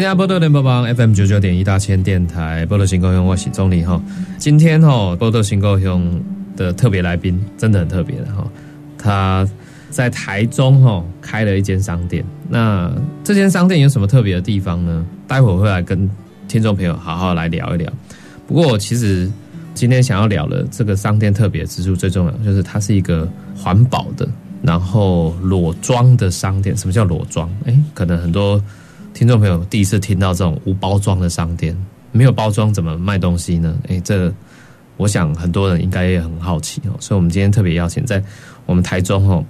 新加坡的联播榜 FM 九九点一大千电台，波多新高雄，我是钟理哈。今天哈，波多新高雄的特别来宾真的很特别的哈。他在台中哈开了一间商店，那这间商店有什么特别的地方呢？待会儿会来跟听众朋友好好来聊一聊。不过其实今天想要聊的这个商店特别之处，最重要就是它是一个环保的，然后裸装的商店。什么叫裸装？哎，可能很多。听众朋友第一次听到这种无包装的商店，没有包装怎么卖东西呢？诶，这我想很多人应该也很好奇哦。所以，我们今天特别邀请在我们台中哦，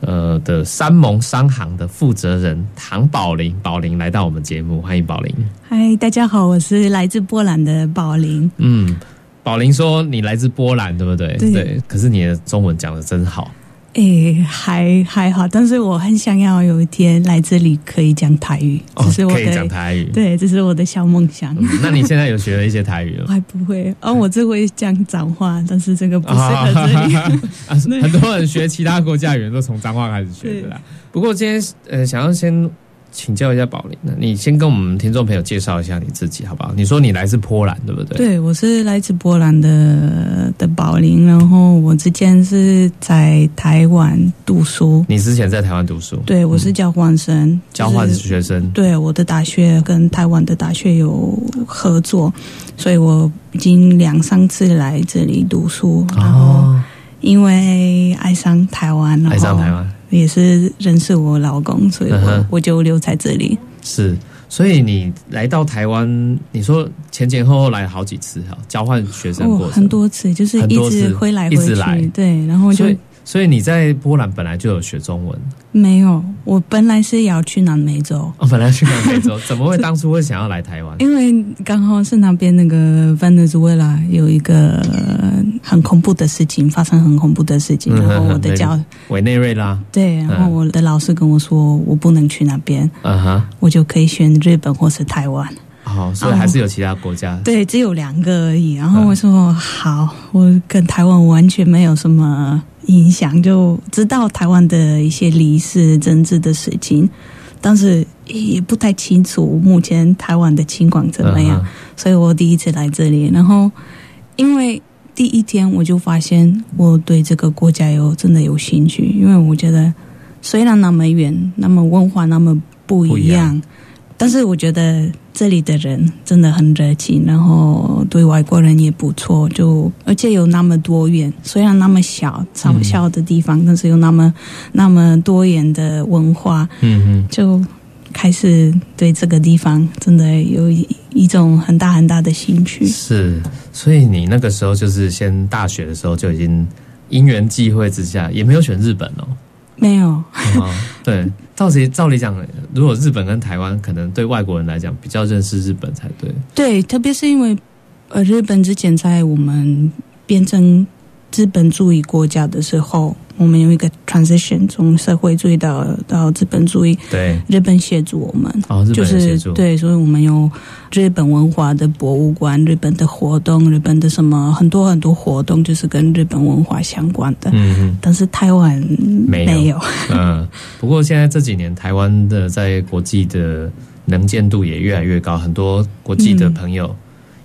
呃的三盟商行的负责人唐宝林，宝林来到我们节目，欢迎宝林。嗨，大家好，我是来自波兰的宝林。嗯，宝林说你来自波兰，对不对？对。可是你的中文讲的真好。诶，还还好，但是我很想要有一天来这里可以讲台语，这是我可以讲台语，对，这是我的小梦想。那你现在有学了一些台语了？还不会，哦，我只会讲脏话，但是这个不适合这里。很多人学其他国家语言都从脏话开始学的啦。不过今天呃，想要先。请教一下宝林，那你先跟我们听众朋友介绍一下你自己好不好？你说你来自波兰，对不对？对，我是来自波兰的的宝林，然后我之前是在台湾读书。你之前在台湾读书？对，我是交换生，交换学生。对，我的大学跟台湾的大学有合作，所以我已经两三次来这里读书。然后因为爱上台湾，爱上台湾。也是认识我老公，所以我我就留在这里。是，所以你来到台湾，你说前前后后来好几次哈，交换学生过很多次，就是一直回来回去，对，然后就。所以你在波兰本来就有学中文？没有，我本来是要去南美洲。哦，本来去南美洲，怎么会当初会想要来台湾？因为刚好是那边那个 Venezuela 有一个很恐怖的事情发生，很恐怖的事情。然后我的教委内瑞拉，对，然后我的老师跟我说，我不能去那边，嗯哼，我就可以选日本或是台湾。哦，所以还是有其他国家。对，只有两个而已。然后我说好，我跟台湾完全没有什么。影响就知道台湾的一些历史政治的事情，但是也不太清楚目前台湾的情况怎么样。所以我第一次来这里，然后因为第一天我就发现我对这个国家有真的有兴趣，因为我觉得虽然那么远，那么文化那么不一样。但是我觉得这里的人真的很热情，然后对外国人也不错，就而且有那么多元，虽然那么小、小小的地方，但是有那么那么多元的文化，嗯嗯，就开始对这个地方真的有一一种很大很大的兴趣。是，所以你那个时候就是先大学的时候就已经因缘际会之下，也没有选日本哦。没有，对，照理照理讲，如果日本跟台湾，可能对外国人来讲比较认识日本才对。对，特别是因为，呃，日本之前在我们变成资本主义国家的时候。我们有一个 transition 从社会主义到到资本主义，对日本协助我们，哦，就是对，所以我们有日本文化的博物馆、日本的活动、日本的什么很多很多活动，就是跟日本文化相关的。嗯，但是台湾没有。嗯，不过现在这几年台湾的在国际的能见度也越来越高，很多国际的朋友。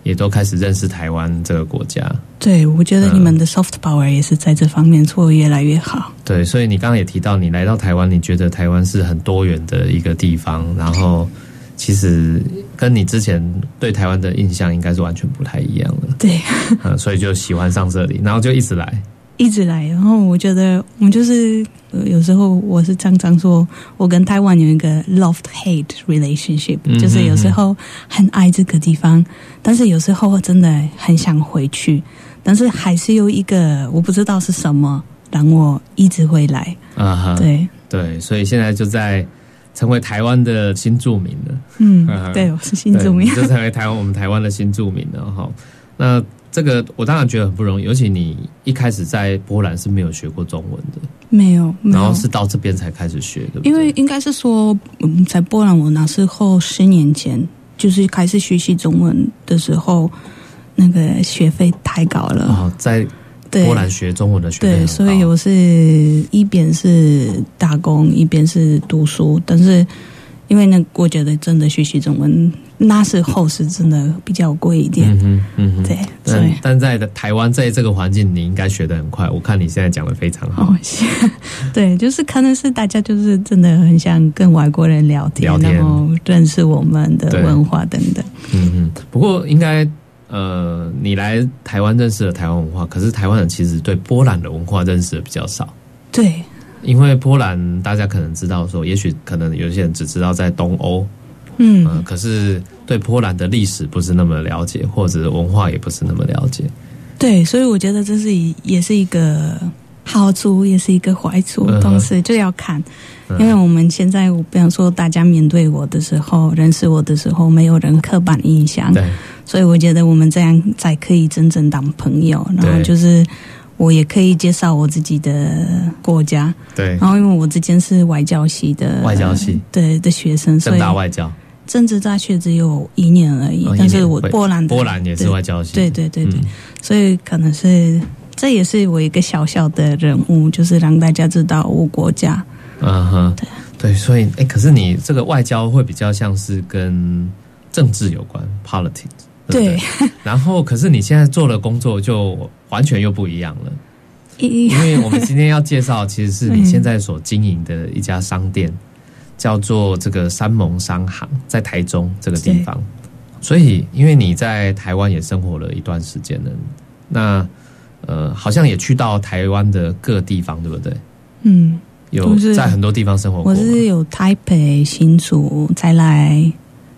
也都开始认识台湾这个国家。对，我觉得你们的 soft power 也是在这方面做越来越好。对，所以你刚刚也提到，你来到台湾，你觉得台湾是很多元的一个地方，然后其实跟你之前对台湾的印象应该是完全不太一样的。对，嗯，所以就喜欢上这里，然后就一直来。一直来，然后我觉得我们就是有时候我是常常说，我跟台湾有一个 love hate relationship，就是有时候很爱这个地方，但是有时候真的很想回去，但是还是有一个我不知道是什么让我一直会来。啊哈，对对，所以现在就在成为台湾的新住民了。嗯，对，我是新住民，就成为台湾我们台湾的新住民了哈。那这个我当然觉得很不容易，尤其你一开始在波兰是没有学过中文的，没有，然后是到这边才开始学的。因为应该是说，嗯，在波兰我那时候十年前就是开始学习中文的时候，那个学费太高了啊，在波兰学中文的学费，对，所以我是一边是打工，一边是读书，但是。因为那，我觉得真的学习中文那时候是真的比较贵一点。嗯嗯对，但但在台湾在这个环境，你应该学的很快。我看你现在讲的非常好。对，就是可能是大家就是真的很想跟外国人聊天，然后认识我们的文化等等。嗯嗯。不过应该呃，你来台湾认识了台湾文化，可是台湾人其实对波兰的文化认识的比较少。对。因为波兰，大家可能知道说，也许可能有些人只知道在东欧，嗯，可是对波兰的历史不是那么了解，或者文化也不是那么了解。对，所以我觉得这是也是一个好处，也是一个坏处，同时就要看。因为我们现在，我比方说大家面对我的时候，认识我的时候，没有人刻板印象，对，所以我觉得我们这样才可以真正当朋友。然后就是。我也可以介绍我自己的国家，对。然后因为我之前是外交系的，外交系对的学生，正大外交，政治大学只有一年而已。但是我波兰，波兰也是外交系，对对对对。所以可能是这也是我一个小小的人物，就是让大家知道我国家。嗯哼，对对。所以哎，可是你这个外交会比较像是跟政治有关，politics。对，然后可是你现在做的工作就完全又不一样了，因为我们今天要介绍，其实是你 现在所经营的一家商店，叫做这个山盟商行，在台中这个地方。所以，因为你在台湾也生活了一段时间了，那呃，好像也去到台湾的各地方，对不对？嗯，有在很多地方生活过。我是有台北、新竹，再来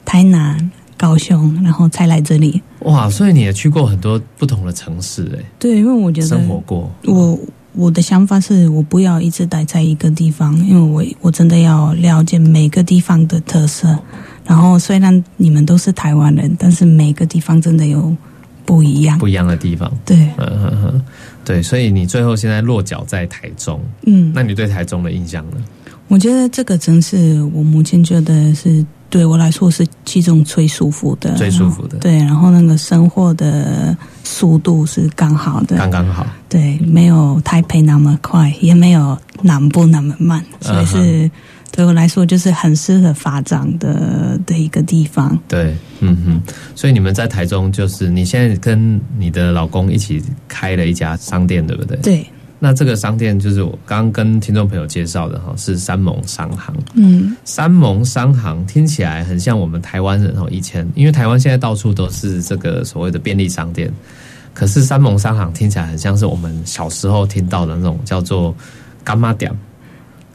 台南。高雄，然后才来这里。哇，所以你也去过很多不同的城市，哎。对，因为我觉得生活过。我我的想法是我不要一直待在一个地方，因为我我真的要了解每个地方的特色。然后虽然你们都是台湾人，但是每个地方真的有不一样，不一样的地方。对，嗯哼哼，对。所以你最后现在落脚在台中，嗯，那你对台中的印象呢？我觉得这个城市，我目前觉得是。对我来说是其中最舒服的，最舒服的。对，然后那个生活的速度是刚好的，刚刚好。对，没有台北那么快，也没有南部那么慢，所以是对我来说就是很适合发展的的一个地方。对，嗯哼。所以你们在台中，就是你现在跟你的老公一起开了一家商店，对不对？对。那这个商店就是我刚刚跟听众朋友介绍的哈，是三盟商行。嗯，三盟商行听起来很像我们台湾人哦，以前因为台湾现在到处都是这个所谓的便利商店，可是三盟商行听起来很像是我们小时候听到的那种叫做干妈店，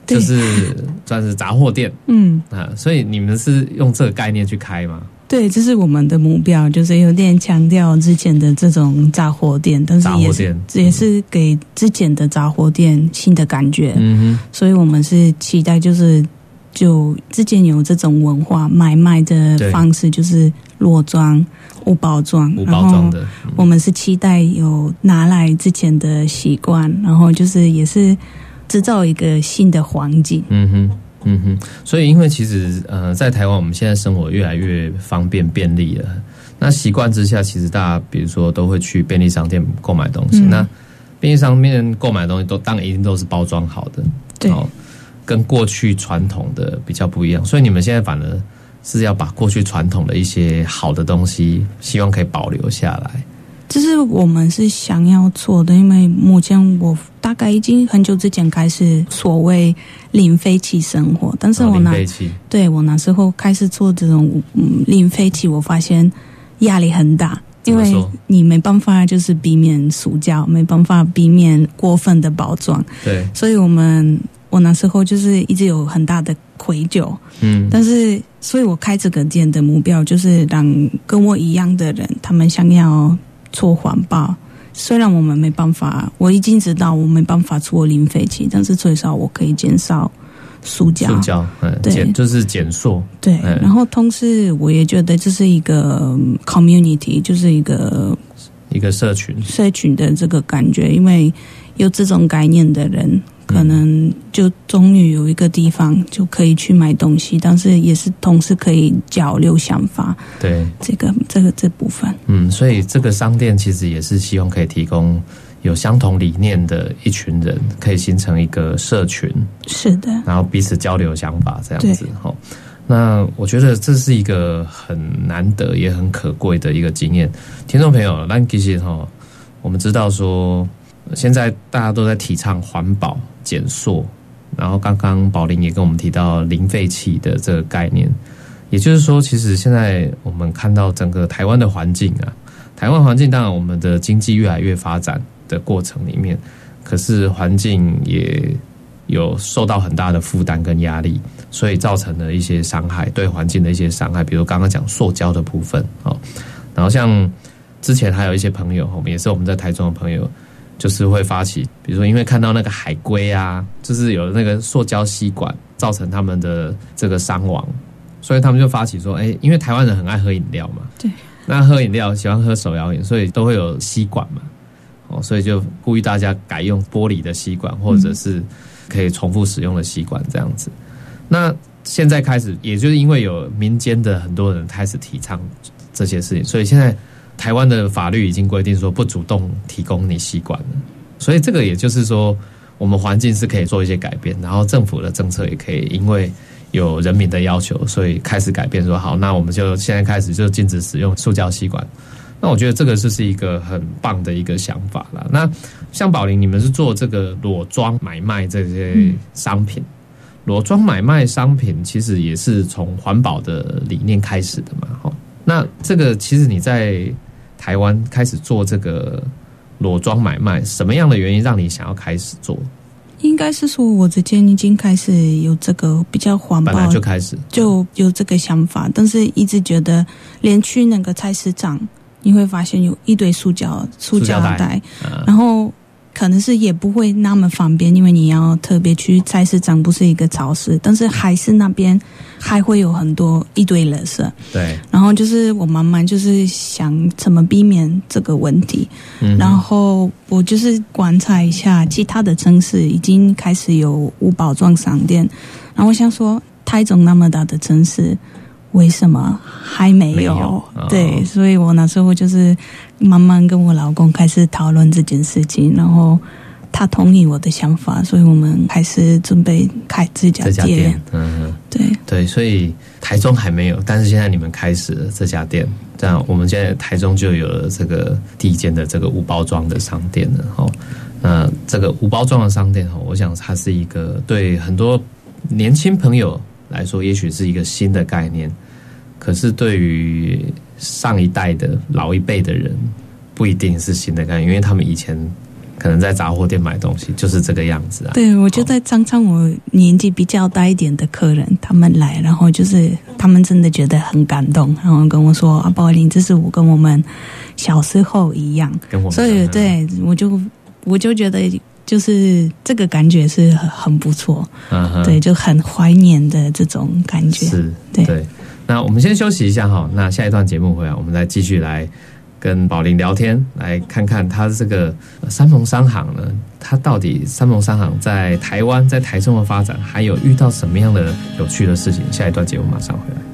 就是算是杂货店。嗯啊，所以你们是用这个概念去开吗？对，这是我们的目标，就是有点强调之前的这种杂货店，但是也是也是给之前的杂货店新的感觉。嗯哼，所以我们是期待，就是就之前有这种文化买卖的方式，就是裸装、无包装，无包装的。我们是期待有拿来之前的习惯，然后就是也是制造一个新的环境。嗯哼。嗯哼，所以因为其实呃，在台湾我们现在生活越来越方便便利了，那习惯之下，其实大家比如说都会去便利商店购买东西。那便利商店购买东西都当然一定都是包装好的，对，跟过去传统的比较不一样。所以你们现在反而是要把过去传统的一些好的东西，希望可以保留下来。这是我们是想要做的，因为目前我大概已经很久之前开始所谓零废弃生活，但是我那对我那时候开始做这种零废弃，我发现压力很大，因为你没办法就是避免塑胶，没办法避免过分的包装，对，所以我们我那时候就是一直有很大的愧疚，嗯，但是所以我开这个店的目标就是让跟我一样的人，他们想要。做环保，虽然我们没办法，我已经知道我没办法做零废弃，但是最少我可以减少塑胶。塑胶，嗯，对。减就是减塑，对，嗯然后同时我也觉得这是一个嗯 community，就是一个一个社群，社群的这个感觉，因为有这种概念的人，可能就终于有一个地方就可以去买东西，但是也是同时可以交流想法，对，这个这个这部分。嗯，所以这个商店其实也是希望可以提供有相同理念的一群人，可以形成一个社群，是的，然后彼此交流想法这样子哈。那我觉得这是一个很难得也很可贵的一个经验。听众朋友，那其实哈，我们知道说，现在大家都在提倡环保、减塑，然后刚刚宝林也跟我们提到零废弃的这个概念，也就是说，其实现在我们看到整个台湾的环境啊，台湾环境当然我们的经济越来越发展的过程里面，可是环境也有受到很大的负担跟压力，所以造成了一些伤害，对环境的一些伤害，比如刚刚讲塑胶的部分哦，然后像之前还有一些朋友，我们也是我们在台中的朋友，就是会发起，比如说因为看到那个海龟啊，就是有那个塑胶吸管造成他们的这个伤亡，所以他们就发起说，哎，因为台湾人很爱喝饮料嘛，对，那喝饮料喜欢喝手摇饮，所以都会有吸管嘛，哦，所以就呼吁大家改用玻璃的吸管，或者是可以重复使用的吸管这样子。那现在开始，也就是因为有民间的很多人开始提倡这些事情，所以现在台湾的法律已经规定说不主动提供你吸管了。所以这个也就是说，我们环境是可以做一些改变，然后政府的政策也可以因为有人民的要求，所以开始改变说好，那我们就现在开始就禁止使用塑胶吸管。那我觉得这个就是一个很棒的一个想法了。那像宝林，你们是做这个裸装买卖这些商品，裸装买卖商品其实也是从环保的理念开始的嘛，哈。那这个其实你在台湾开始做这个裸装买卖，什么样的原因让你想要开始做？应该是说我之前已经开始有这个比较环本来就开始，就有这个想法，但是一直觉得连去那个菜市场，你会发现有一堆塑胶塑胶胶袋然后可能是也不会那么方便，因为你要特别去菜市场，不是一个超市，但是还是那边还会有很多一堆垃圾。对，然后就是我慢慢就是想怎么避免这个问题，嗯，然后我就是观察一下其他的城市已经开始有无包装商店，然后我想说台中那么大的城市。为什么还没有？没有哦对，所以我那时候就是慢慢跟我老公开始讨论这件事情，然后他同意我的想法，所以我们开始准备开这家。店，嗯。对，对，所以台中还没有，但是现在你们开始了这家店，这样我们现在台中就有了这个第一间的这个无包装的商店了哈。那这个无包装的商店哈，我想它是一个对很多年轻朋友来说，也许是一个新的概念，可是对于上一代的老一辈的人，不一定是新的概念，因为他们以前可能在杂货店买东西就是这个样子啊。对，我就在常常我年纪比较大一点的客人，他们来，然后就是他们真的觉得很感动，然后跟我说：“啊，宝林，这是我跟我们小时候一样。跟我”们所以，对我就我就觉得，就是这个感觉是很很不错，嗯哼对，就很怀念的这种感觉。是，对对。那我们先休息一下哈，那下一段节目回来，我们再继续来跟宝林聊天，来看看他这个三盟商行呢，他到底三盟商行在台湾、在台中的发展，还有遇到什么样的有趣的事情？下一段节目马上回来。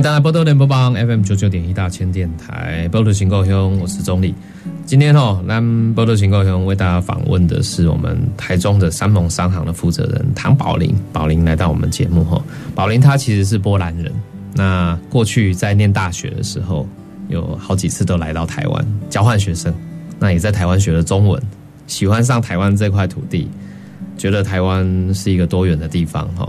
大家波多联播帮 FM 九九点一大千电台波多行高兄，我是钟理。今天哦，咱波多行高兄为大家访问的是我们台中的三盟商行的负责人唐宝林。宝林来到我们节目哈，宝林他其实是波兰人，那过去在念大学的时候，有好几次都来到台湾交换学生，那也在台湾学了中文，喜欢上台湾这块土地，觉得台湾是一个多元的地方哈。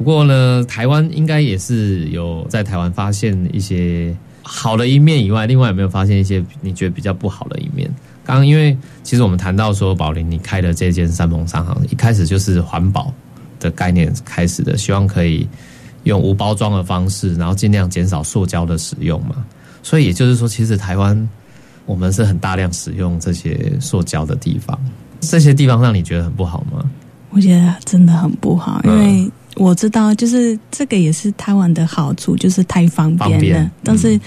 不过呢，台湾应该也是有在台湾发现一些好的一面以外，另外有没有发现一些你觉得比较不好的一面？刚刚因为其实我们谈到说，宝林你开的这间三盟商行，一开始就是环保的概念开始的，希望可以用无包装的方式，然后尽量减少塑胶的使用嘛。所以也就是说，其实台湾我们是很大量使用这些塑胶的地方，这些地方让你觉得很不好吗？我觉得真的很不好，因嗯为我知道，就是这个也是台湾的好处，就是太方便了。但是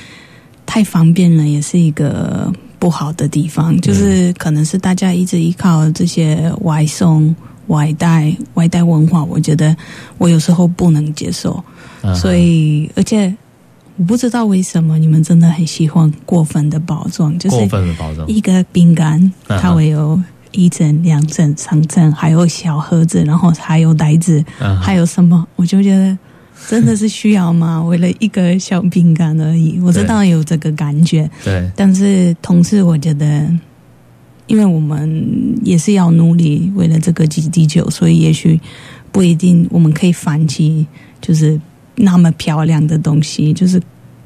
太方便了，也是一个不好的地方，就是可能是大家一直依靠这些外送、外带、外带文化，我觉得我有时候不能接受。嗯。所以，而且我不知道为什么你们真的很喜欢过分的包装，就是过分的包装，一个饼干，嗯。它会有一层、两层、三层，还有小盒子，然后还有袋子，嗯还有什么？我就觉得真的是需要吗？为了一个小饼干而已，我知道有这个感觉，对，但是同时我觉得。因为我们也是要努力，为了这个地地球，所以也许不一定我们可以放弃，就是那么漂亮的东西，就是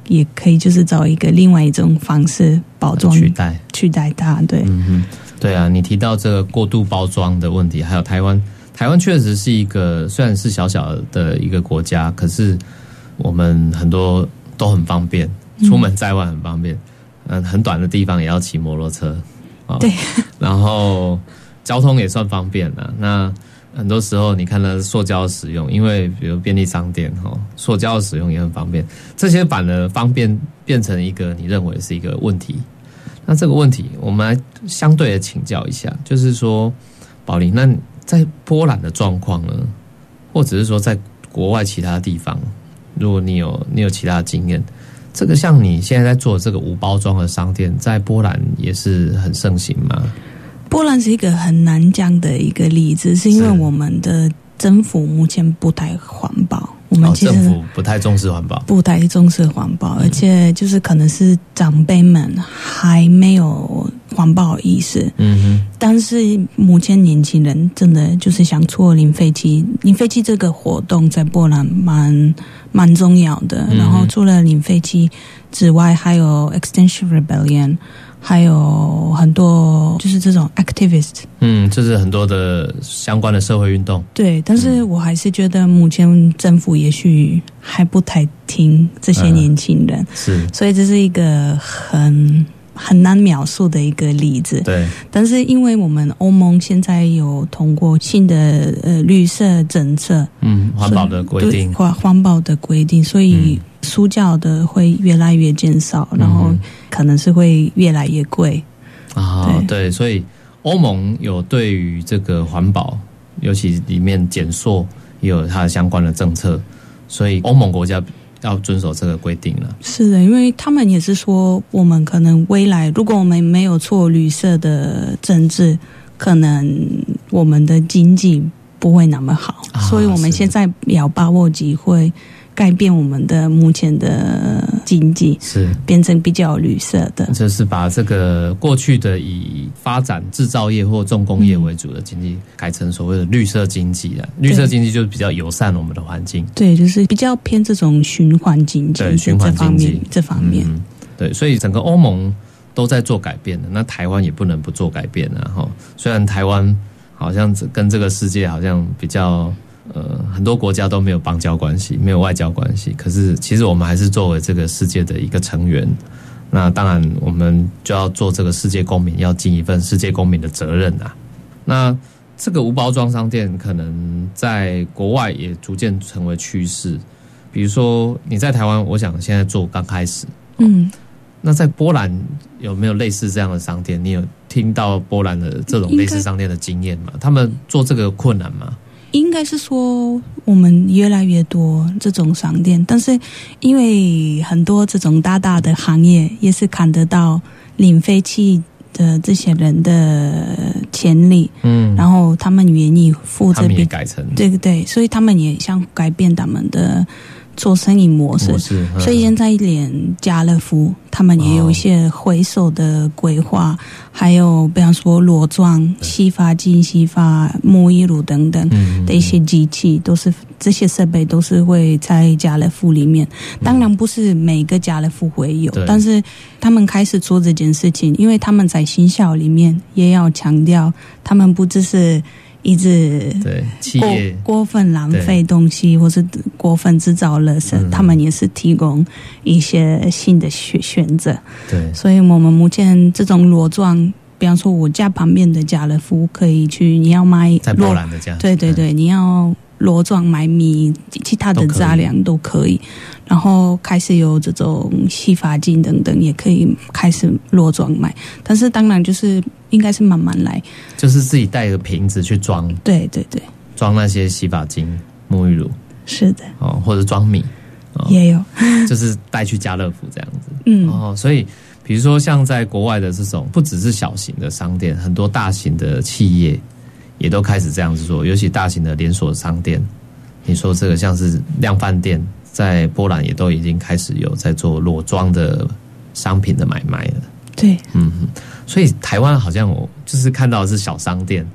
也可以就是找一个另外一种方式包装取代。取代它，对，嗯哼，对啊，你提到这个过度包装的问题，还有台湾，台湾确实是一个虽然是小小的一个国家，可是我们很多都很方便，出门在外很方便，嗯，很短的地方也要骑摩托车，啊对，然后交通也算方便了。那很多时候你看到塑胶使用，因为比如便利商店哈，塑胶的使用也很方便，这些反而方便变成一个你认为是一个问题。那这个问题，我们来相对的请教一下，就是说，宝林，那在波兰的状况呢，或者是说在国外其他地方，如果你有你有其他经验，这个像你现在在做这个无包装的商店，在波兰也是很盛行吗？波兰是一个很难讲的一个例子，是因为我们的政府目前不太环保，我们哦，其实政府不太重视环保，不太重视环保，而且就是可能是长辈们还没有环保意识。嗯哼但是目前年轻人真的就是想做零废弃，零废弃这个活动在波兰蛮蛮重要的。嗯然后除了零废弃之外，还有 Extinction Rebellion，还有很多就是这种 activist。嗯，就是很多的相关的社会运动，对，但是我还是觉得目前政府也许还不太听这些嗯年轻人，是。所以这是一个很很难描述的一个例子。对，但是因为我们欧盟现在有通过新的呃绿色政策，嗯，环保的规定，环环保的规定，所以嗯。塑胶的会越来越减少，然后嗯可能是会越来越贵。啊，对对，所以欧盟有对于这个环保，尤其里面减塑也有它的相关的政策，所以欧盟国家要遵守这个规定了。是的，因为他们也是说，我们可能未来如果我们没有做绿色的政治，可能我们的经济不会那么好，啊所以我们是现在要把握机会，改变我们的目前的经济，是，变成比较绿色的。就是把这个过去的以发展制造业或重工业为主的经济，改成所谓的绿色经济啊。绿色经济就是比较友善我们的环境。对，就是比较偏这种循环经济对循环经济这方面，这方面。嗯，对，所以整个欧盟都在做改变的，那台湾也不能不做改变啊。哈，虽然台湾好像跟这个世界好像比较呃很多国家都没有邦交关系，没有外交关系，可是其实我们还是作为这个世界的一个成员。那当然，我们就要做这个世界公民，要尽一份世界公民的责任啊。那这个无包装商店可能在国外也逐渐成为趋势。比如说你在台湾，我想现在做刚开始，嗯，那在波兰有没有类似这样的商店？你有听到波兰的这种类似商店的经验吗？他们做这个困难吗？应该是说，我们越来越多这种商店，但是因为很多这种大大的行业也是看得到领废弃的这些人的潜力，嗯，然后他们愿意付他们也这笔，改成。对对，所以他们也想改变他们的做生意模式模。式，嗯所以现在连家乐福他们也有一些回收的规划，还有比方说裸妆、洗发精、洗发沐浴乳等等嗯的一些机器，都是这些设备都是会在家乐福里面。当然不是每个家乐福会有对，但是他们开始做这件事情，因为他们在新校里面也要强调，他们不只是一直对企过业。过分浪费东西，或是过分制造垃圾，嗯。他们也是提供一些新的选选择。对。所以我们目前这种裸装，比方说我家旁边的家乐福可以去，你要买在波裸，兰的家，对对对，你要裸妆买米，其他的杂粮都可以。然后开始有这种洗发精等等，也可以开始裸妆买。但是当然就是应该是慢慢来，就是自己带个瓶子去装对对对，装那些洗发精、沐浴乳是的，哦，或者装米，哦也有，就是带去家乐福这样子。嗯。哦，所以比如说像在国外的这种，不只是小型的商店，很多大型的企业也都开始这样子做，尤其大型的连锁商店。你说这个像是量贩店，在波兰也都已经开始有在做裸装的商品的买卖了。对，嗯哼，所以台湾好像我就是看到的是小商店，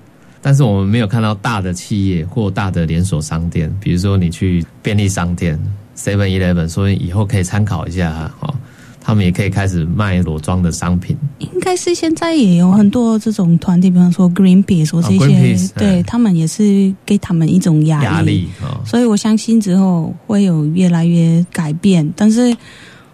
但是我们没有看到大的企业或大的连锁商店，比如说你去便利商店 Seven Eleven，所以以后可以参考一下哦，他们也可以开始卖裸装的商品。应该是现在也有很多这种团体，比方说 Greenpeace 或是一些，哦 Greenpeace，对嗯他们也是给他们一种压力。压力哦，所以我相信之后会有越来越改变，但是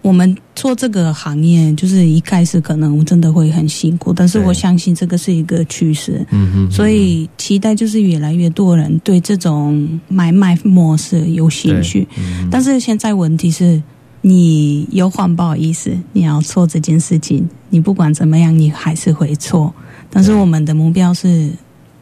我们做这个行业，就是一开始可能真的会很辛苦，但是我相信这个是一个趋势。嗯哼，所以期待就是越来越多人对这种买卖模式有兴趣。嗯但是现在问题是，你有环保意思，你要做这件事情，你不管怎么样，你还是会错。但是我们的目标是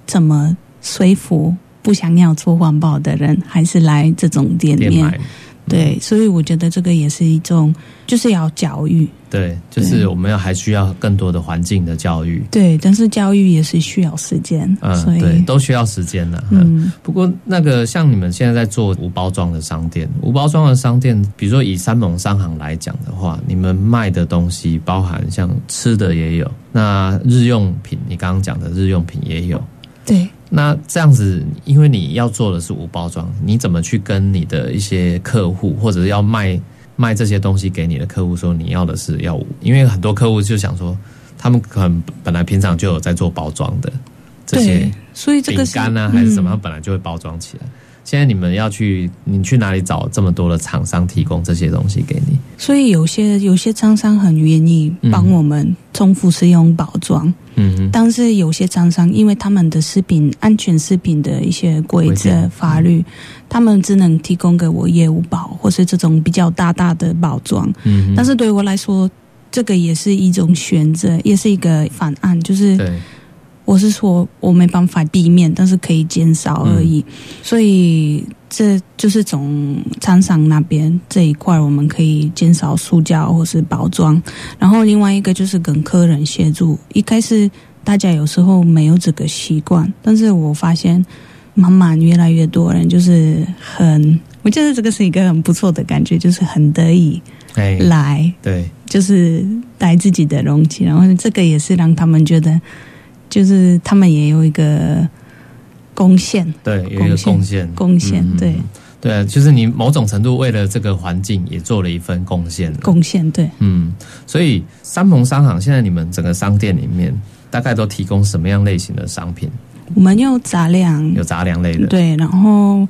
怎么说服不想要做环保的人，还是来这种店面？对，所以我觉得这个也是一种，就是要教育。对，就是我们要还需要更多的环境的教育，对，但是教育也是需要时间，嗯，以对，都需要时间的。嗯。嗯，不过，那个像你们现在在做无包装的商店，无包装的商店，比如说以三盟商行来讲的话，你们卖的东西包含像吃的也有，那日用品，你刚刚讲的日用品也有。对。那这样子，因为你要做的是无包装，你怎么去跟你的一些客户，或者是要卖卖这些东西给你的客户说你要的是要无？因为很多客户就想说，他们可能本来平常就有在做包装的这些对，所以这个饼干呢，还是什么，本来就会包装起来。现在你们要去，你去哪里找这么多的厂商提供这些东西给你？所以有些有些厂商很愿意帮我们重复使用包装，嗯哼，但是有些厂商因为他们的食品安全食品的一些规规则法律，他们只能提供给我业务包或是这种比较大大的包装。嗯哼，但是对我来说，这个也是一种选择，也是一个方案，就是对，我是说我没办法避免，但是可以减少而已。嗯所以这就是从厂商那边这一块，我们可以减少塑胶或是包装。然后另外一个就是跟客人协助。一开始大家有时候没有这个习惯，但是我发现慢慢越来越多人就是很，我觉得这个是一个很不错的感觉，就是很得意哎，来。对，就是带自己的容器，然后这个也是让他们觉得，就是他们也有一个贡献，对，有一个贡献，贡献。嗯对。对啊，就是你某种程度为了这个环境也做了一份贡献贡献对。嗯，所以三盟商行现在你们整个商店里面大概都提供什么样类型的商品？我们有杂粮，有杂粮类的，对，然后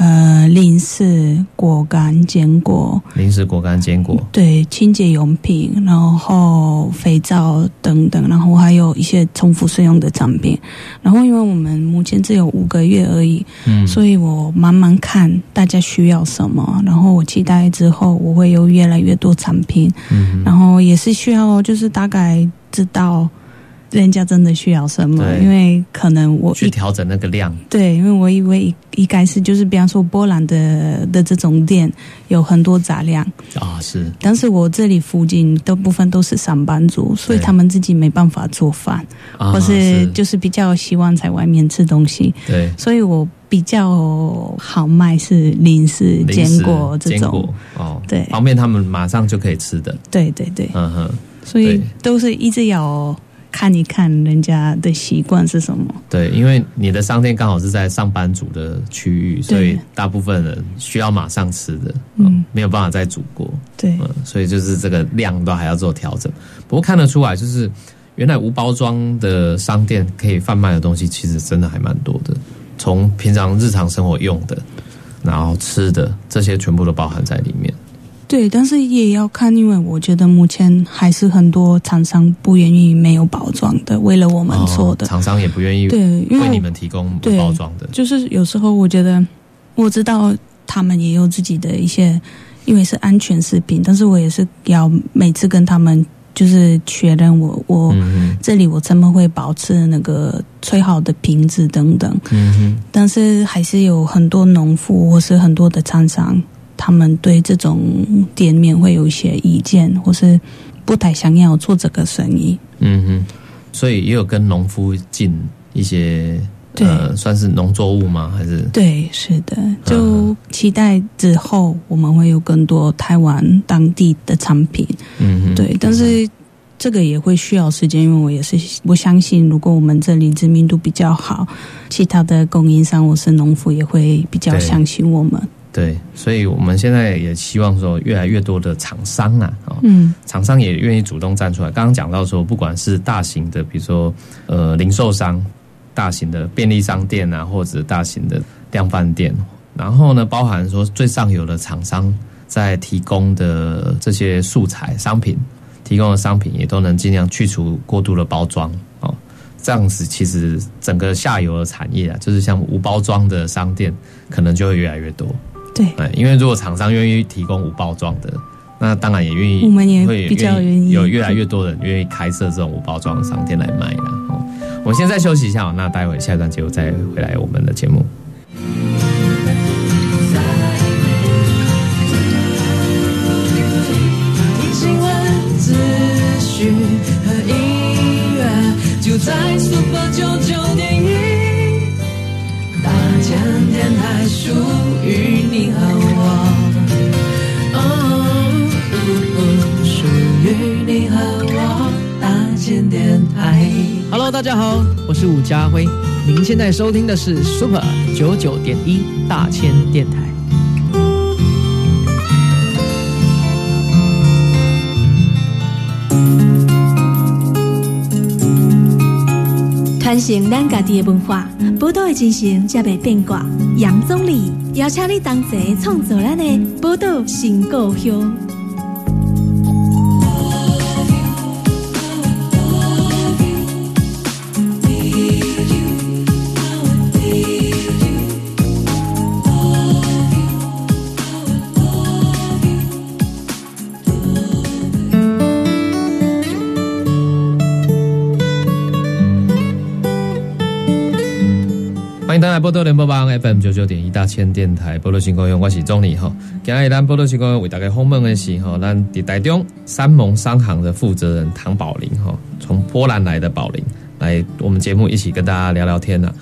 呃零食、果干、坚果，零食、果干、坚果，对，清洁用品，然后肥皂等等，然后还有一些重复使用的产品。然后因为我们目前只有五个月而已，嗯，所以我慢慢看大家需要什么，然后我期待之后我会有越来越多产品，嗯。然后也是需要就是大概知道人家真的需要什么，因为可能我去调整那个量，对，因为我以为一一开始就是比方说波兰的的这种店有很多杂粮，啊、是。但是我这里附近大部分都是上班族，所以他们自己没办法做饭，啊或是就是比较希望在外面吃东西，对。所以我比较好卖是零食、坚果这种。果，哦，对。方便他们马上就可以吃的，对对对，嗯哼，所以都是一直要看一看人家的习惯是什么。对，因为你的商店刚好是在上班族的区域，所以大部分人需要马上吃的，嗯嗯，没有办法再煮过，对，嗯，所以就是这个量都还要做调整。不过看得出来，就是原来无包装的商店可以贩卖的东西，其实真的还蛮多的。从平常日常生活用的，然后吃的，这些全部都包含在里面。对，但是也要看，因为我觉得目前还是很多厂商不愿意没有包装的，为了我们做的。哦厂商也不愿意对，因为为你们提供包装的。就是有时候我觉得，我知道他们也有自己的一些，因为是安全食品，但是我也是要每次跟他们就是确认我我、嗯这里我怎么会保持那个最好的品质等等。嗯哼，但是还是有很多农夫或是很多的厂商，他们对这种店面会有一些意见，或是不太想要做这个生意。嗯哼，所以也有跟农夫进一些呃，算是农作物吗？还是对，是的，嗯就期待之后我们会有更多台湾当地的产品。嗯哼，对，但是这个也会需要时间，因为我也是我相信，如果我们这里知名度比较好，其他的供应商或是农夫也会比较相信我们。对，所以我们现在也希望说，越来越多的厂商啊，哦，嗯，厂商也愿意主动站出来。刚刚讲到说，不管是大型的，比如说呃零售商、大型的便利商店啊，或者大型的量贩店，然后呢，包含说最上游的厂商在提供的这些素材商品，提供的商品也都能尽量去除过度的包装哦。这样子，其实整个下游的产业啊，就是像无包装的商店，可能就会越来越多。对，哎，因为如果厂商愿意提供无包装的，那当然也愿意，我们也会比较愿意有越来越多人愿意开设这种无包装的商店来卖啦。哦，我们现在休息一下哦，那待会下一段节目再回来我们的节目。听新闻资讯和音乐，就在 Super 九大家好，我是伍家辉，您现在收听的是 Super 九九点一大千电台。传承咱家己的文化，宝岛的精神才袂变卦。杨总理邀请你同齐创造咱的宝岛新故乡。欢迎登来波多联播帮 FM 九九点一大千电台波多新公用，我是钟理哈。今日咱波多新公用为大家访问的是哈，咱伫台中三盟商行的负责人唐宝林哈，从波兰来的宝林来我们节目一起跟大家聊聊天呐、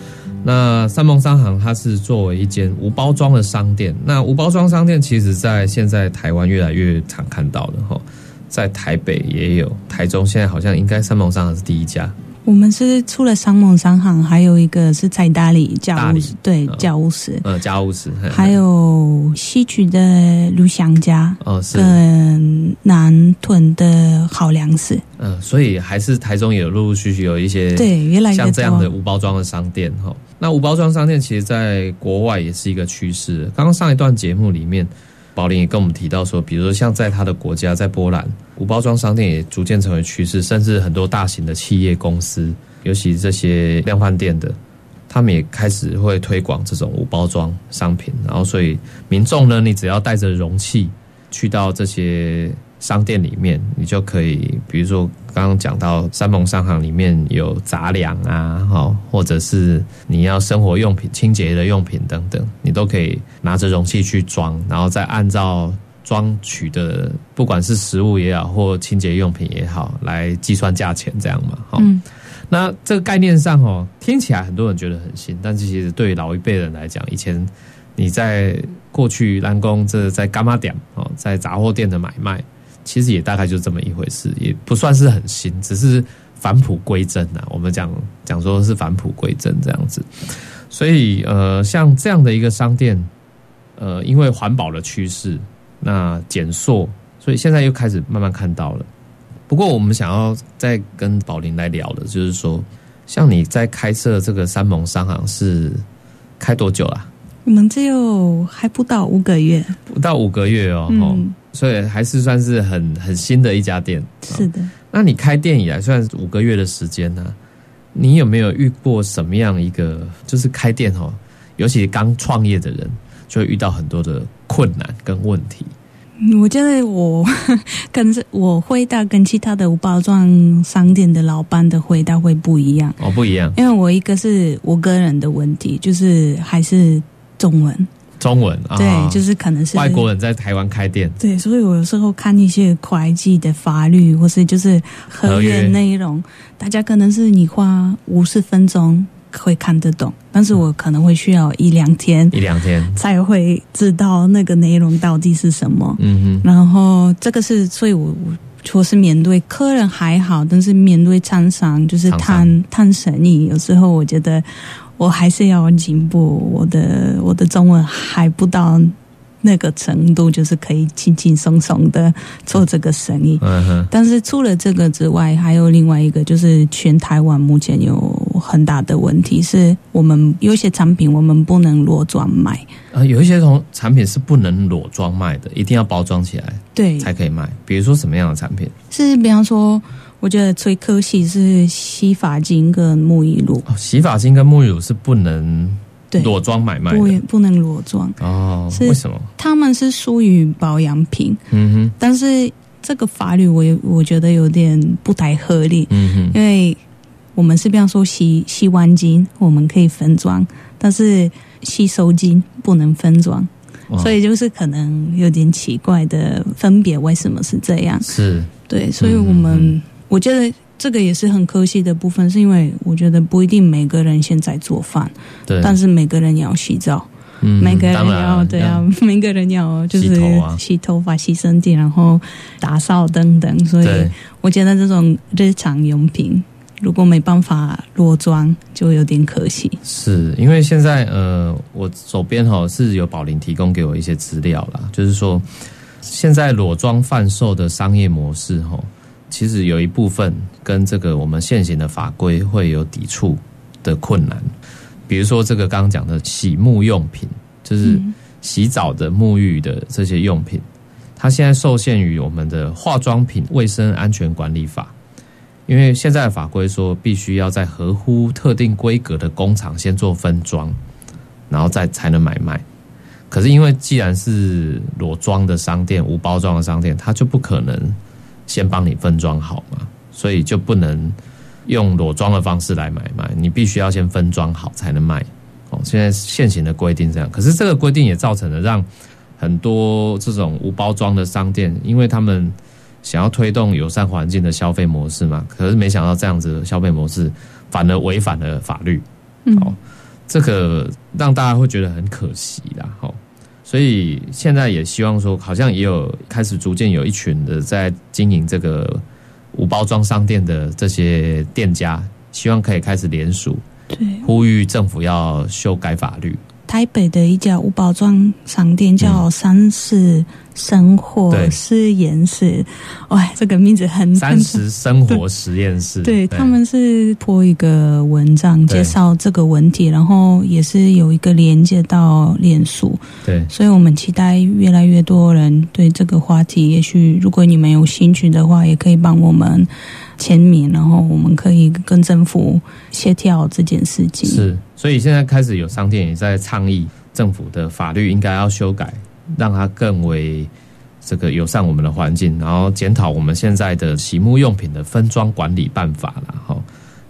那三盟商行它是作为一间无包装的商店，那无包装商店其实在现在台湾越来越常看到了哈，在台北也有，台中现在好像应该三盟商行是第一家，我们是除了商盟商行，还有一个是在大理大理教务室，对嗯教务室，呃，家务室，嘿还有西区的卢祥家哦是。跟南屯的好粮食，嗯，所以还是台中也有陆陆续续有一些对，越来越。像这样的无包装的商店哈。那无包装商店其实在国外也是一个趋势。刚刚上一段节目里面，宝林也跟我们提到说，比如说像在他的国家，在波兰，无包装商店也逐渐成为趋势，甚至很多大型的企业公司，尤其这些量贩店的。他们也开始会推广这种无包装商品，然后所以民众呢，你只要带着容器去到这些商店里面，你就可以，比如说刚刚讲到三盟商行里面有杂粮啊，哈，或者是你要生活用品、清洁的用品等等，你都可以拿着容器去装，然后再按照装取的，不管是食物也好，或清洁用品也好，来计算价钱，这样嘛，哈。嗯那这个概念上哦，听起来很多人觉得很新，但是其实对于老一辈人来讲，以前你在过去蓝宫这在干妈店哦，在杂货店的买卖，其实也大概就这么一回事，也不算是很新，只是返璞归真啊。我们讲讲说是返璞归真这样子，所以呃，像这样的一个商店，呃，因为环保的趋势，那减塑，所以现在又开始慢慢看到了。不过，我们想要再跟宝林来聊的，就是说，像你在开设这个三盟商行是开多久啦、我们只有还不到五个月，不到五个月哦，哦嗯，所以还是算是很很新的一家店。是的。那你开店以来，算是五个月的时间呢、你有没有遇过什么样一个，就是开店哦，尤其刚创业的人，就会遇到很多的困难跟问题？嗯我觉得我 跟是我回答跟其他的无包装商店的老板的回答会不一样，哦，不一样，因为我一个是我个人的问题，就是还是中文，中文啊，对，就是可能是外国人在台湾开店，对，所以我有时候看一些会计的法律，或是就是合合约约内容，大家可能是你花五十分钟会看得懂，但是我可能会需要一两天一两天，才会知道那个内容到底是什么。嗯哼。然后这个是，所以我我说是面对客人还好，但是面对厂商就是谈谈生意，有时候我觉得我还是要进步，我的我的中文还不到那个程度，就是可以轻轻松松的做这个生意。嗯哼，但是除了这个之外，还有另外一个，就是全台湾目前有很大的问题，是我们有一些产品我们不能裸装卖。啊，有一些同产品是不能裸装卖的，一定要包装起来对，才可以卖。比如说什么样的产品？是比方说，我觉得最可惜是洗发精跟沐浴露，哦，洗发精跟沐浴露是不能对，裸装买卖不的。不能裸装，哦，是为什么？他们是属于保养品，嗯哼。但是这个法律我有我觉得有点不太合理嗯哼，，嗯因为我们是比方说洗洗碗精我们可以分装，但是吸收巾不能分装，所以就是可能有点奇怪的分别，为什么是这样？是。对，所以我们、我觉得这个也是很可惜的部分，是因为我觉得不一定每个人现在做饭，对，但是每个人要洗澡，嗯每个人要对啊，每个人要就是洗头啊。洗头发、洗身体，然后打扫等等，所以，我觉得这种日常用品如果没办法裸妆，就有点可惜。是因为现在呃，我手边哈是有宝林提供给我一些资料啦，就是说现在裸妆贩售的商业模式哈，其实有一部分跟这个我们现行的法规会有抵触的困难，比如说这个刚刚讲的洗沐用品，就是嗯洗澡的、沐浴的这些用品，它现在受限于我们的化妆品卫生安全管理法。因为现在的法规说，必须要在合乎特定规格的工厂先做分装，然后再才能买卖。可是因为既然是裸装的商店、无包装的商店，它就不可能先帮你分装好嘛，所以就不能用裸装的方式来买卖，你必须要先分装好才能卖。哦，现在现行的规定这样，可是这个规定也造成了让很多这种无包装的商店，因为他们想要推动友善环境的消费模式嘛，可是没想到这样子的消费模式反而违反了法律，嗯哦，这个让大家会觉得很可惜啦，哈、所以现在也希望说，好像也有开始逐渐有一群的在经营这个无包装商店的这些店家，希望可以开始联署，对，呼吁政府要修改法律。台北的一家无包装商店叫三十生活实验室，哇，这个名字很三十生活实验室，对，他们是播一个文章介绍这个文体，然后也是有一个连接到脸书，对。所以我们期待越来越多人对这个话题，也许如果你们有兴趣的话，也可以帮我们签名，然后我们可以跟政府协调这件事情。是，所以现在开始有商店也在倡议政府的法律应该要修改，让它更为这个友善我们的环境，然后检讨我们现在的洗沐用品的分装管理办法啦。哈。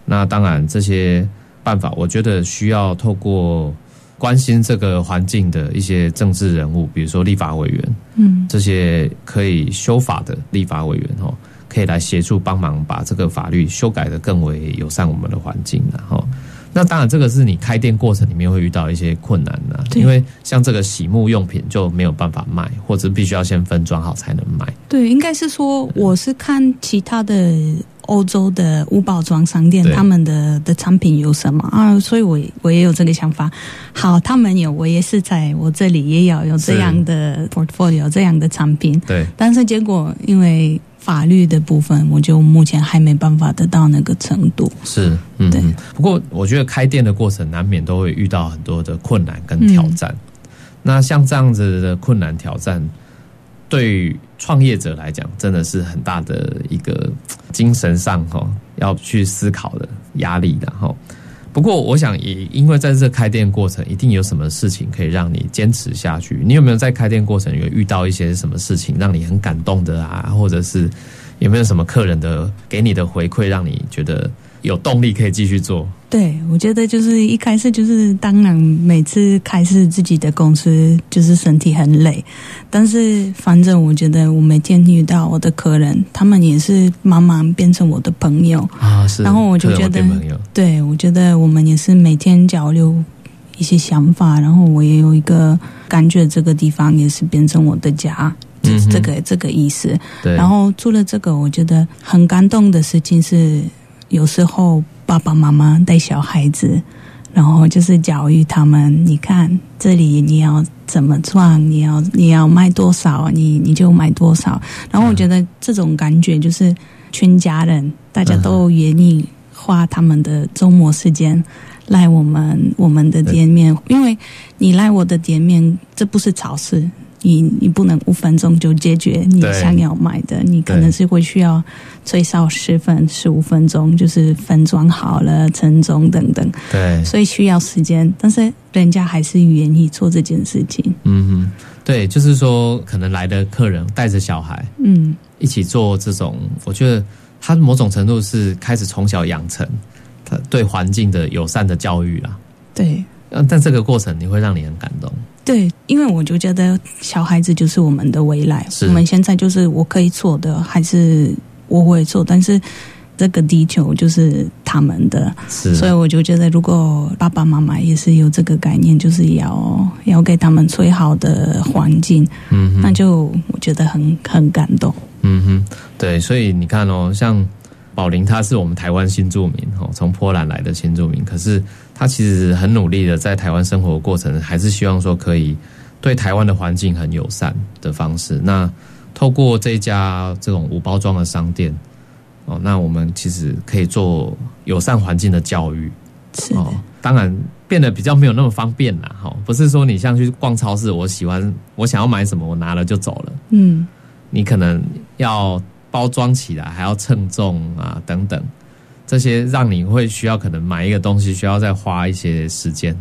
那当然这些办法，我觉得需要透过关心这个环境的一些政治人物，比如说立法委员，嗯这些可以修法的立法委员哦，可以来协助帮忙把这个法律修改的更为友善我们的环境然后。那当然，这个是你开店过程里面会遇到一些困难的，对因为像这个洗沐用品就没有办法卖，或者必须要先分装好才能卖。对，应该是说我是看其他的欧洲的无包装商店，他们的的产品有什么啊？所以我我也有这个想法。好，他们有，我也是在我这里也要有这样的 portfolio 这样的产品，对，但是结果因为法律的部分，我就目前还没办法得到那个程度。是，嗯，对嗯不过我觉得开店的过程难免都会遇到很多的困难跟挑战。那像这样子的困难挑战，对于创业者来讲，真的是很大的一个精神上哈要去思考的压力的哈。不过，我想也因为在这开店过程，一定有什么事情可以让你坚持下去。你有没有在开店过程有遇到一些什么事情让你很感动的啊？或者是有没有什么客人的给你的回馈，让你觉得有动力可以继续做？对，我觉得就是一开始就是，当然每次开始自己的公司，就是身体很累，但是反正我觉得我每天遇到我的客人，他们也是慢慢变成我的朋友。啊，是。然后我就觉得对，我觉得我们也是每天交流一些想法，然后我也有一个感觉，这个地方也是变成我的家，这、嗯哼这个这个意思。然后除了这个，我觉得很感动的事情是，有时候爸爸妈妈带小孩子，然后就是教育他们，你看这里你要怎么赚，你要你要卖多少，你你就买多少。然后我觉得这种感觉就是全家人大家都愿意花他们的周末时间。来我们我们的店面，因为你来我的店面，这不是超市，你你不能五分钟就解决你想要买的，你可能是会需要最少十分十五分钟，就是分装好了、称重等等，对，所以需要时间。但是人家还是愿意做这件事情。嗯哼，对，就是说，可能来的客人带着小孩嗯，一起做这种，我觉得他某种程度是开始从小养成他对环境的友善的教育啦。对嗯，但这个过程你会让你很感动。对，因为我就觉得小孩子就是我们的未来，我们现在就是我可以做的，还是我会做，但是。这个地球就是他们的，是，所以我就觉得，如果爸爸妈妈也是有这个概念，就是要要给他们最好的环境，嗯哼，那就我觉得很很感动。嗯哼，对，所以你看哦，像宝林他是我们台湾新住民哦，从波兰来的新住民，可是他其实很努力的在台湾生活的过程，还是希望说可以对台湾的环境很友善的方式。那透过这家这种无包装的商店哦，那我们其实可以做友善环境的教育是哦，当然。变得比较没有那么方便啦，哈，不是说你像去逛超市，我喜欢我想要买什么，我拿了就走了。嗯，你可能要包装起来，还要称重啊，等等，这些让你会需要可能买一个东西需要再花一些时间，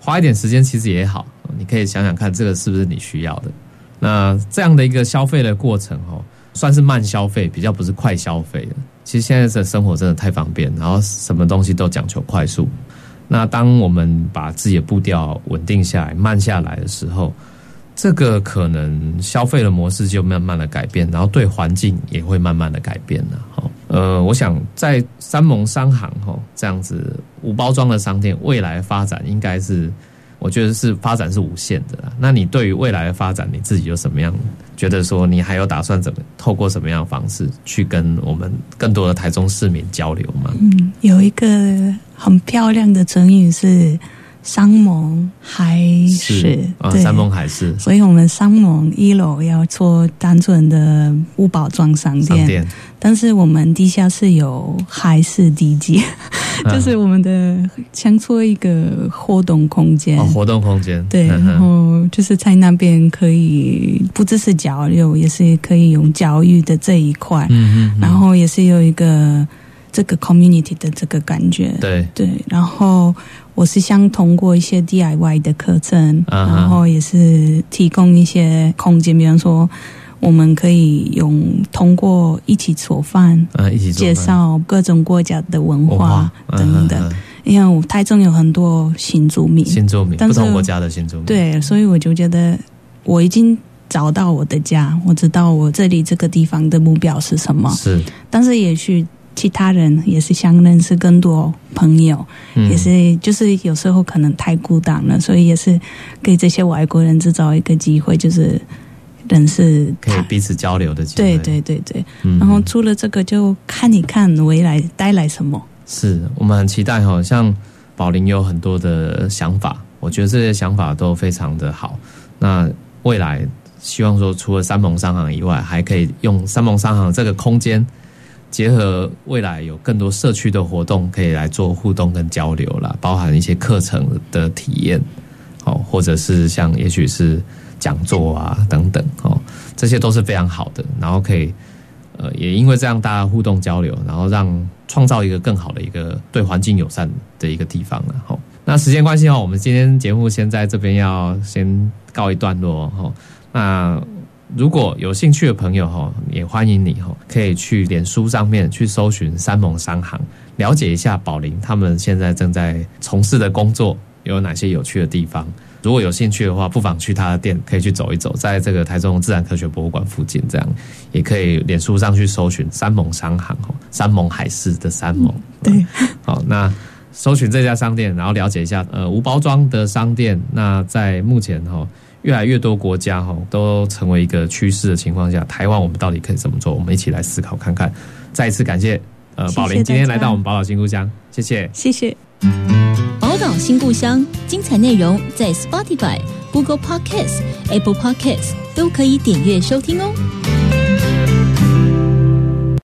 花一点时间其实也好，你可以想想看这个是不是你需要的。那这样的一个消费的过程哦，算是慢消费，比较不是快消费的。其实现在的生活真的太方便，然后什么东西都讲求快速。那当我们把自己的步调稳定下来、慢下来的时候，这个可能消费的模式就慢慢的改变，然后对环境也会慢慢的改变了。哈，呃，我想在三盟商行哈这样子无包装的商店，未来发展应该是，我觉得是发展是无限的啦。那你对于未来的发展，你自己有什么样觉得说，你还有打算怎么透过什么样的方式去跟我们更多的台中市民交流吗？嗯，有一个很漂亮的成语是“山盟海誓”，啊，山，盟海誓所以我们山盟一楼要做单纯的无包装商店，商店，但是我们地下室有海事地基，嗯就是我们的想做一个活动空间。哦，活动空间，对，然后就是在那边可以不只是交流，也是可以用教育的这一块，嗯嗯，然后也是有一个这个 community 的这个感觉。对，对，然后我是想通过一些 DIY 的课程，然后也是提供一些空间，比方说我们可以用通过一起做饭，嗯，一起介饭。绍各种国家的文化等等。因为我台中有很多新住民。嗯，新住民，不同国家的新住民，，对，所以我就觉得我已经找到我的家，我知道我这里这个地方的目标是什么。是，但是也许其他人也是想认识更多朋友，嗯。也是就是有时候可能太孤单了，所以也是给这些外国人制造一个机会，就是认识他。可以彼此交流的机会，对对对对，嗯然后除了这个，就看一看未来带来什么。是我们很期待哈，像宝林有很多的想法，我觉得这些想法都非常的好。那未来希望说，除了三盟商行以外，还可以用三盟商行这个空间，结合未来有更多社区的活动，可以来做互动跟交流啦，包含一些课程的体验，哦，或者是像也许是讲座啊等等哦，这些都是非常好的，然后可以。呃，也因为这样大家互动交流，然后让创造一个更好的一个对环境友善的一个地方了哈。那时间关系哦，我们今天节目先在这边要先告一段落哈。那如果有兴趣的朋友哈，也欢迎你哈，可以去脸书上面去搜寻三盟商行，了解一下宝林他们现在正在从事的工作有哪些有趣的地方。如果有兴趣的话，不妨去他的店，可以去走一走，在这个台中自然科学博物馆附近，这样也可以脸书上去搜寻山盟商行哦，山盟海誓的山盟。对，好，那搜寻这家商店，然后了解一下呃无包装的商店。那在目前哈、越来越多国家哈、都成为一个趋势的情况下，台湾我们到底可以怎么做？我们一起来思考看看。再一次感谢呃宝林今天来到我们宝岛新故乡，谢谢。谢谢。宝岛新故乡精彩内容在 Spotify、Google Podcasts、Apple Podcasts 都可以点阅收听哦。